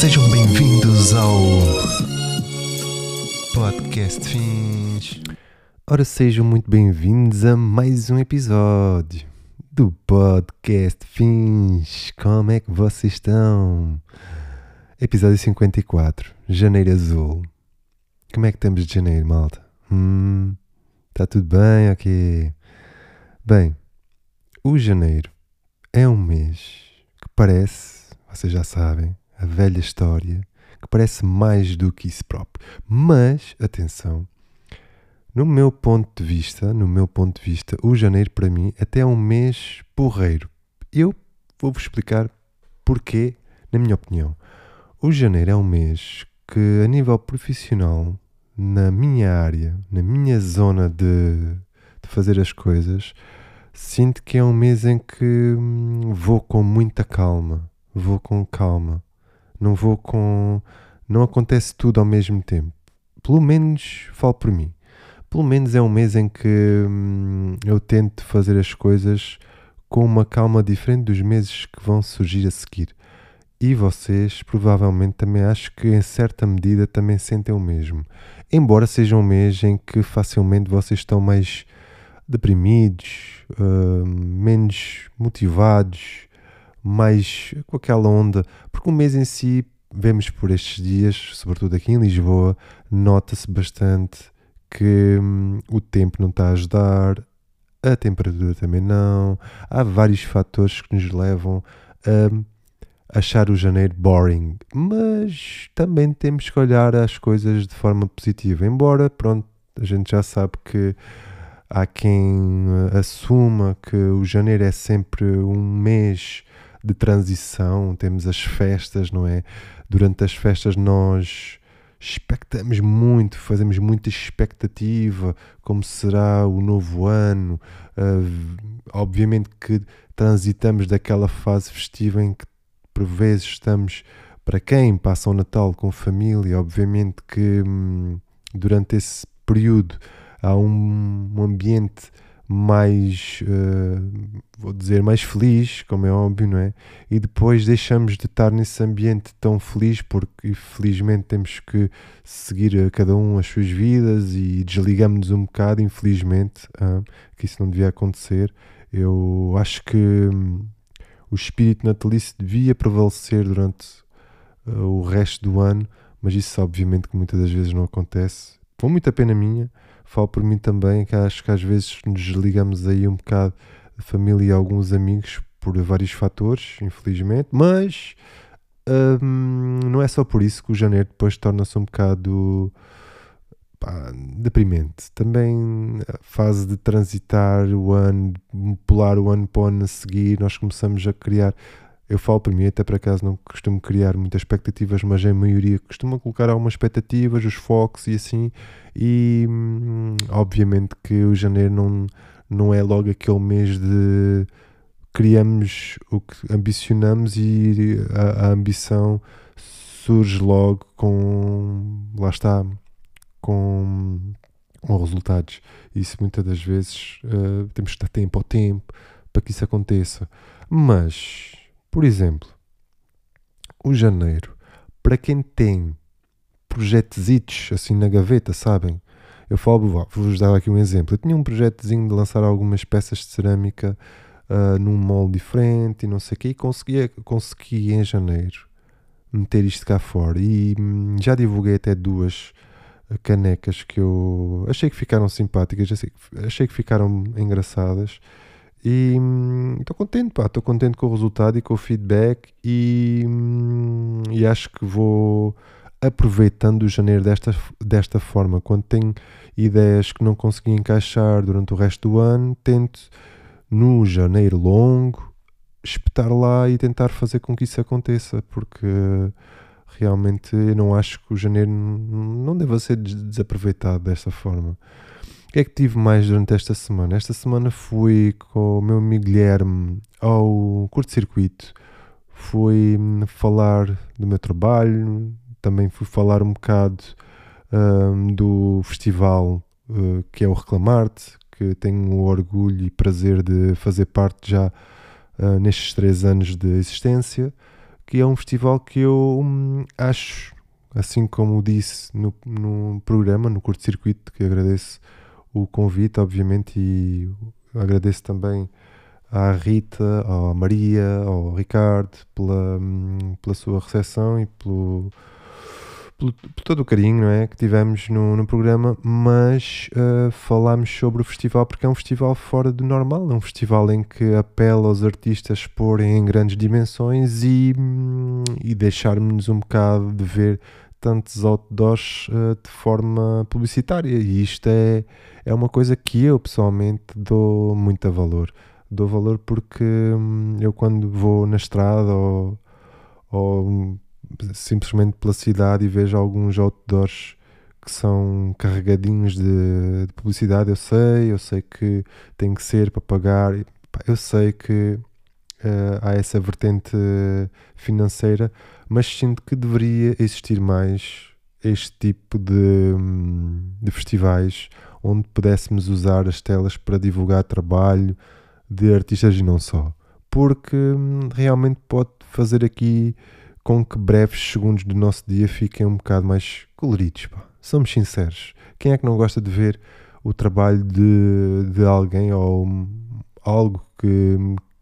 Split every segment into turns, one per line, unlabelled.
Sejam bem-vindos ao Podcast Fins. Ora, sejam muito bem-vindos a mais um episódio do Podcast Fins. Como é que vocês estão? Episódio 54, Janeiro Azul. Como é que estamos de janeiro, malta? Hum, está tudo bem? Ok. Bem, o janeiro é um mês que parece, vocês já sabem, a velha história, que parece mais do que isso próprio. Mas, atenção, no meu ponto de vista, no meu ponto de vista, o janeiro para mim até é um mês porreiro. Eu vou-vos explicar porquê, na minha opinião. O janeiro é um mês que, a nível profissional, na minha área, na minha zona de, de fazer as coisas, sinto que é um mês em que hum, vou com muita calma. Vou com calma. Não vou com. Não acontece tudo ao mesmo tempo. Pelo menos falo por mim. Pelo menos é um mês em que hum, eu tento fazer as coisas com uma calma diferente dos meses que vão surgir a seguir. E vocês provavelmente também acho que em certa medida também sentem o mesmo. Embora seja um mês em que facilmente vocês estão mais deprimidos, uh, menos motivados, mais com aquela onda, porque o mês em si, vemos por estes dias, sobretudo aqui em Lisboa, nota-se bastante que hum, o tempo não está a ajudar, a temperatura também não, há vários fatores que nos levam a achar o janeiro boring, mas também temos que olhar as coisas de forma positiva, embora, pronto, a gente já sabe que há quem assuma que o janeiro é sempre um mês de transição, temos as festas, não é? Durante as festas nós expectamos muito, fazemos muita expectativa, como será o novo ano. Uh, obviamente que transitamos daquela fase festiva em que por vezes estamos para quem passa o Natal com família, obviamente que hum, durante esse período há um, um ambiente mais, uh, vou dizer, mais feliz, como é óbvio, não é? E depois deixamos de estar nesse ambiente tão feliz, porque infelizmente temos que seguir a cada um as suas vidas e desligamos-nos um bocado, infelizmente, uh, que isso não devia acontecer. Eu acho que um, o espírito natalício devia prevalecer durante uh, o resto do ano, mas isso obviamente que muitas das vezes não acontece. Com muita pena minha, falo por mim também, que acho que às vezes nos desligamos aí um bocado da família e alguns amigos por vários fatores, infelizmente, mas hum, não é só por isso que o janeiro depois torna-se um bocado pá, deprimente. Também a fase de transitar o ano, pular o ano para o ano a seguir, nós começamos a criar eu falo para mim, até por acaso não costumo criar muitas expectativas, mas a maioria costuma colocar algumas expectativas, os focos e assim, e hum, obviamente que o janeiro não, não é logo aquele mês de criamos o que ambicionamos e a, a ambição surge logo com, lá está, com, com resultados. Isso muitas das vezes uh, temos que dar tempo ao tempo para que isso aconteça. Mas por exemplo, o janeiro, para quem tem projetozitos assim na gaveta, sabem? Eu falo, vou-vos dar aqui um exemplo. Eu tinha um projetozinho de lançar algumas peças de cerâmica uh, num molde diferente e não sei o quê, e consegui, consegui em janeiro meter isto cá fora. E hum, já divulguei até duas canecas que eu achei que ficaram simpáticas, achei que ficaram engraçadas e estou hum, contente, pá, estou contente com o resultado e com o feedback e, hum, e acho que vou aproveitando o janeiro desta, desta forma. Quando tenho ideias que não consegui encaixar durante o resto do ano, tento no janeiro longo espetar lá e tentar fazer com que isso aconteça, porque realmente eu não acho que o janeiro não deva ser desaproveitado desta forma. O que é que tive mais durante esta semana? Esta semana fui com o meu amigo Guilherme ao curto-circuito, fui hum, falar do meu trabalho, também fui falar um bocado um, do festival uh, que é o Reclamarte, que tenho o orgulho e prazer de fazer parte já uh, nestes três anos de existência, que é um festival que eu hum, acho, assim como disse no, no programa, no curto-circuito, que agradeço o convite, obviamente, e agradeço também à Rita, à Maria, ao Ricardo pela, hum, pela sua recepção e pelo por, todo o carinho não é, que tivemos no, no programa, mas uh, falámos sobre o festival porque é um festival fora do normal, é um festival em que apela aos artistas a exporem em grandes dimensões e, hum, e deixar-nos um bocado de ver tantos outdoors uh, de forma publicitária e isto é, é uma coisa que eu pessoalmente dou muito valor. Dou valor porque hum, eu quando vou na estrada ou, ou simplesmente pela cidade e vejo alguns outdoors que são carregadinhos de, de, publicidade. Eu sei, eu sei que tem que ser para pagar. Eu sei que uh, há essa vertente financeira, mas sinto que deveria existir mais este tipo de, de festivais onde pudéssemos usar as telas para divulgar trabalho de artistas e não só. Porque hum, realmente pode fazer aqui com que breves segundos do nosso dia fiquem um bocado mais coloridos. Pá. Somos sinceros. Quem é que não gosta de ver o trabalho de, de alguém ou algo que,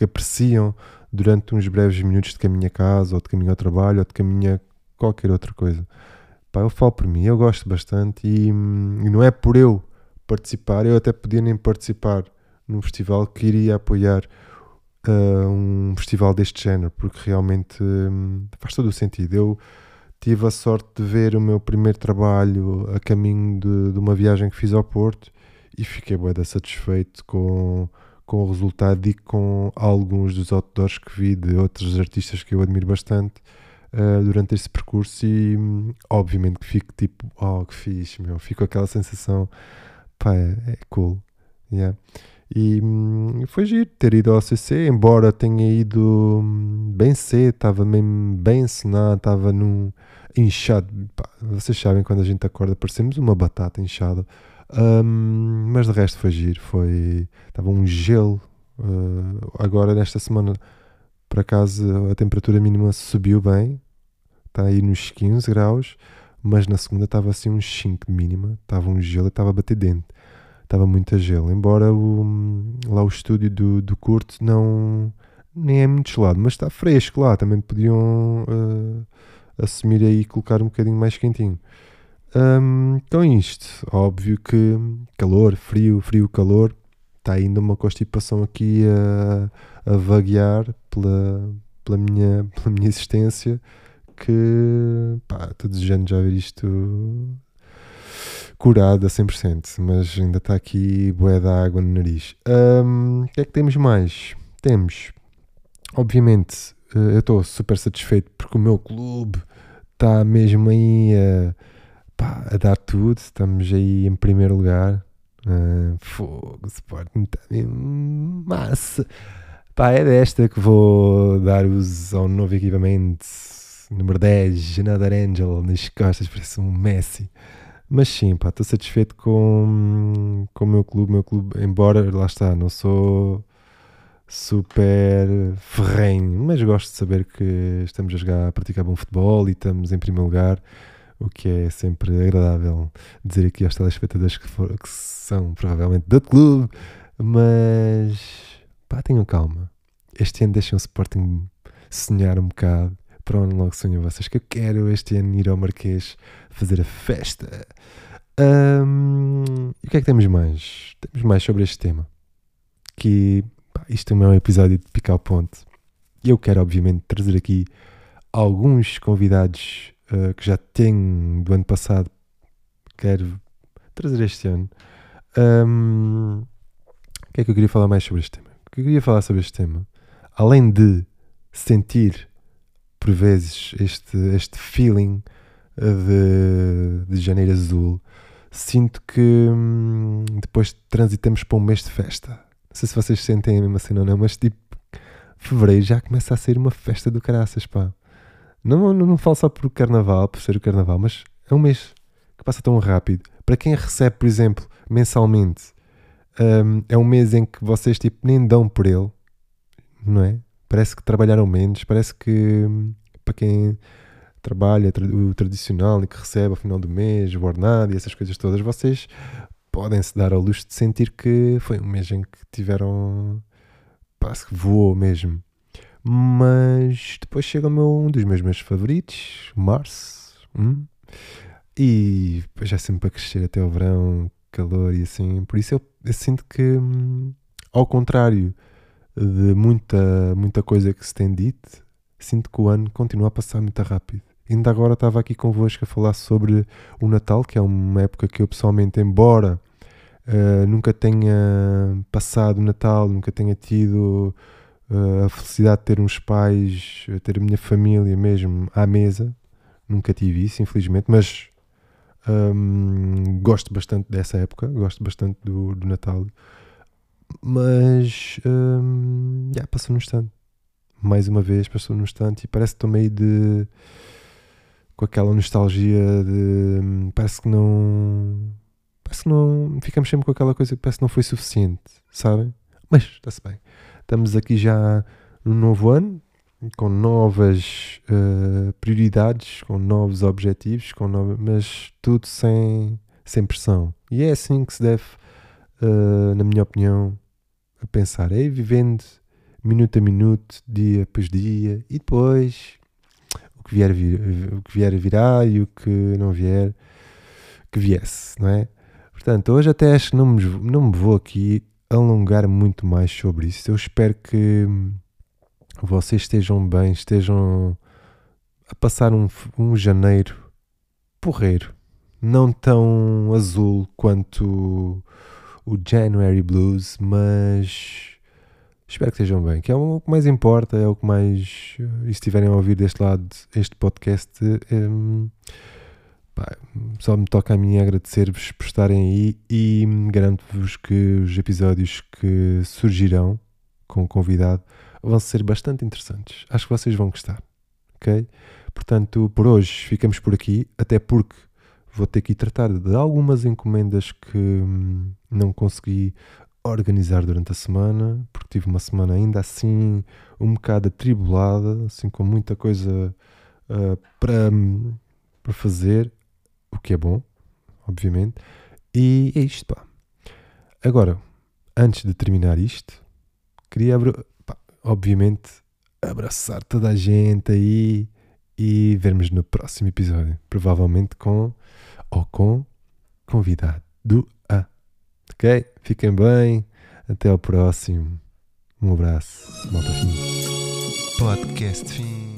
que apreciam durante uns breves minutos de caminho a casa, ou de caminho ao trabalho, ou de caminho a qualquer outra coisa? Pá, eu falo por mim, eu gosto bastante e, e não é por eu participar, eu até podia nem participar num festival que iria apoiar uh, um festival deste género, porque realmente um, faz todo o sentido. Eu tive a sorte de ver o meu primeiro trabalho a caminho de, de uma viagem que fiz ao Porto e fiquei bem satisfeito com, com o resultado e com alguns dos outdoors que vi de outros artistas que eu admiro bastante uh, durante este percurso e um, obviamente que fico tipo, oh que fixe, meu, fico aquela sensação, pá, é, é cool, yeah. E hum, foi giro ter ido ao CC, embora tenha ido hum, bem cedo, estava mesmo bem ensinado, estava num inchado. Pá, vocês sabem quando a gente acorda, parecemos uma batata inchada. Um, mas de resto foi giro, foi. Estava um gelo. Uh, agora, nesta semana, por acaso, a temperatura mínima subiu bem, está aí nos 15 graus, mas na segunda estava assim uns 5 de mínima, estava um gelo e estava a bater dentro estava muito gelo. Embora o, lá o estúdio do, do Curto não nem é muito gelado, mas está fresco lá. Também podiam uh, assumir aí e colocar um bocadinho mais quentinho. Um, então, isto, óbvio que calor, frio, frio, calor, está ainda uma constipação aqui a, a vaguear pela, pela, minha, pela minha existência. Que pá, estou desejando já ver isto curado a 100%, mas ainda está aqui bué da água no nariz. Um, o que é que temos mais? Temos, obviamente, uh, eu estou super satisfeito porque o meu clube está mesmo aí a, pá, a, dar tudo, estamos aí em primeiro lugar. Uh, fogo, Sporting está massa. Pá, é desta que vou dar uso ao novo equipamento número 10, Another Angel, nas costas, parece um Messi. Mas sim, pá, estou satisfeito com, com o meu clube. meu clube, embora lá está, não sou super ferrenho, mas gosto de saber que estamos a jogar, a praticar bom futebol e estamos em primeiro lugar, o que é sempre agradável dizer aqui aos telespectadores que, for, que são provavelmente do clube, mas pá, tenham calma. Este ano deixem o Sporting sonhar um bocado para onde logo sonham vocês que eu quero este ano ir ao Marquês fazer a festa. Um, e o que é que temos mais? Temos mais sobre este tema. Que pá, isto também é um episódio de picar o ponto. E eu quero, obviamente, trazer aqui alguns convidados uh, que já tenho do ano passado. Quero trazer este ano. Um, o que é que eu queria falar mais sobre este tema? O que eu queria falar sobre este tema? Além de sentir por vezes este, este feeling de, de janeiro azul, sinto que hum, depois transitamos para um mês de festa. Não sei se vocês sentem a mesma cena ou não, mas tipo, fevereiro já começa a ser uma festa do caraças, pá. Não, não, não falo só por carnaval, por ser o carnaval, mas é um mês que passa tão rápido. Para quem recebe, por exemplo, mensalmente, um, é um mês em que vocês tipo, nem dão por ele, não é? Parece que trabalharam menos, parece que hum, para quem trabalha o tradicional e que recebe ao final do mês o ordenado e essas coisas todas, vocês podem se dar ao luxo de sentir que foi um mês em que tiveram. Parece que voou mesmo. Mas depois chega meu, um dos meus meus favoritos, março. Hum? E depois é sempre a crescer até o verão, calor e assim. Por isso eu, eu sinto que, hum, ao contrário de muita, muita coisa que se tem dito, sinto que o ano continua a passar muito rápido. Ainda agora estava aqui convosco a falar sobre o Natal, que é uma época que eu pessoalmente, embora uh, nunca tenha passado o Natal, nunca tenha tido a felicidade de ter uns pais, ter a minha família mesmo à mesa, nunca tive isso, infelizmente, mas um, gosto bastante dessa época, gosto bastante do, do Natal. Mas um, yeah, passou num instante. Mais uma vez passou num instante e parece que estou meio de com aquela nostalgia de parece que não parece que não ficamos sempre com aquela coisa que parece que não foi suficiente, sabem? Mas está-se bem. Estamos aqui já no novo ano, com novas uh, prioridades, com novos objetivos, com mas tudo sem, sem pressão. E é assim que se deve, uh, na minha opinião, a pensar. É vivendo minuto a minuto, dia após dia, e depois que vier, vir, o que vier virá e o que não vier, que viesse, não é? Portanto, hoje até acho que não me, não me vou aqui alongar muito mais sobre isso. Eu espero que vocês estejam bem, estejam a passar um, um janeiro porreiro, não tão azul quanto o January Blues, mas Espero que estejam bem, que é o que mais importa, é o que mais. E se estiverem a ouvir deste lado este podcast, um, pá, só me toca a mim agradecer-vos por estarem aí e garanto-vos que os episódios que surgirão com o convidado vão ser bastante interessantes. Acho que vocês vão gostar, ok? Portanto, por hoje ficamos por aqui, até porque vou ter que tratar de algumas encomendas que hum, não consegui organizar durante a semana, porque tive uma semana ainda assim um bocado atribulada, assim com muita coisa uh, para, para fazer, o que é bom, obviamente. E é isto, pá. Agora, antes de terminar isto, queria, pá, obviamente, abraçar toda a gente aí e vermos no próximo episódio, provavelmente com ou com convidado do Ok? Fiquem bem. Até ao próximo. Um abraço. Malta fim. Podcast fim.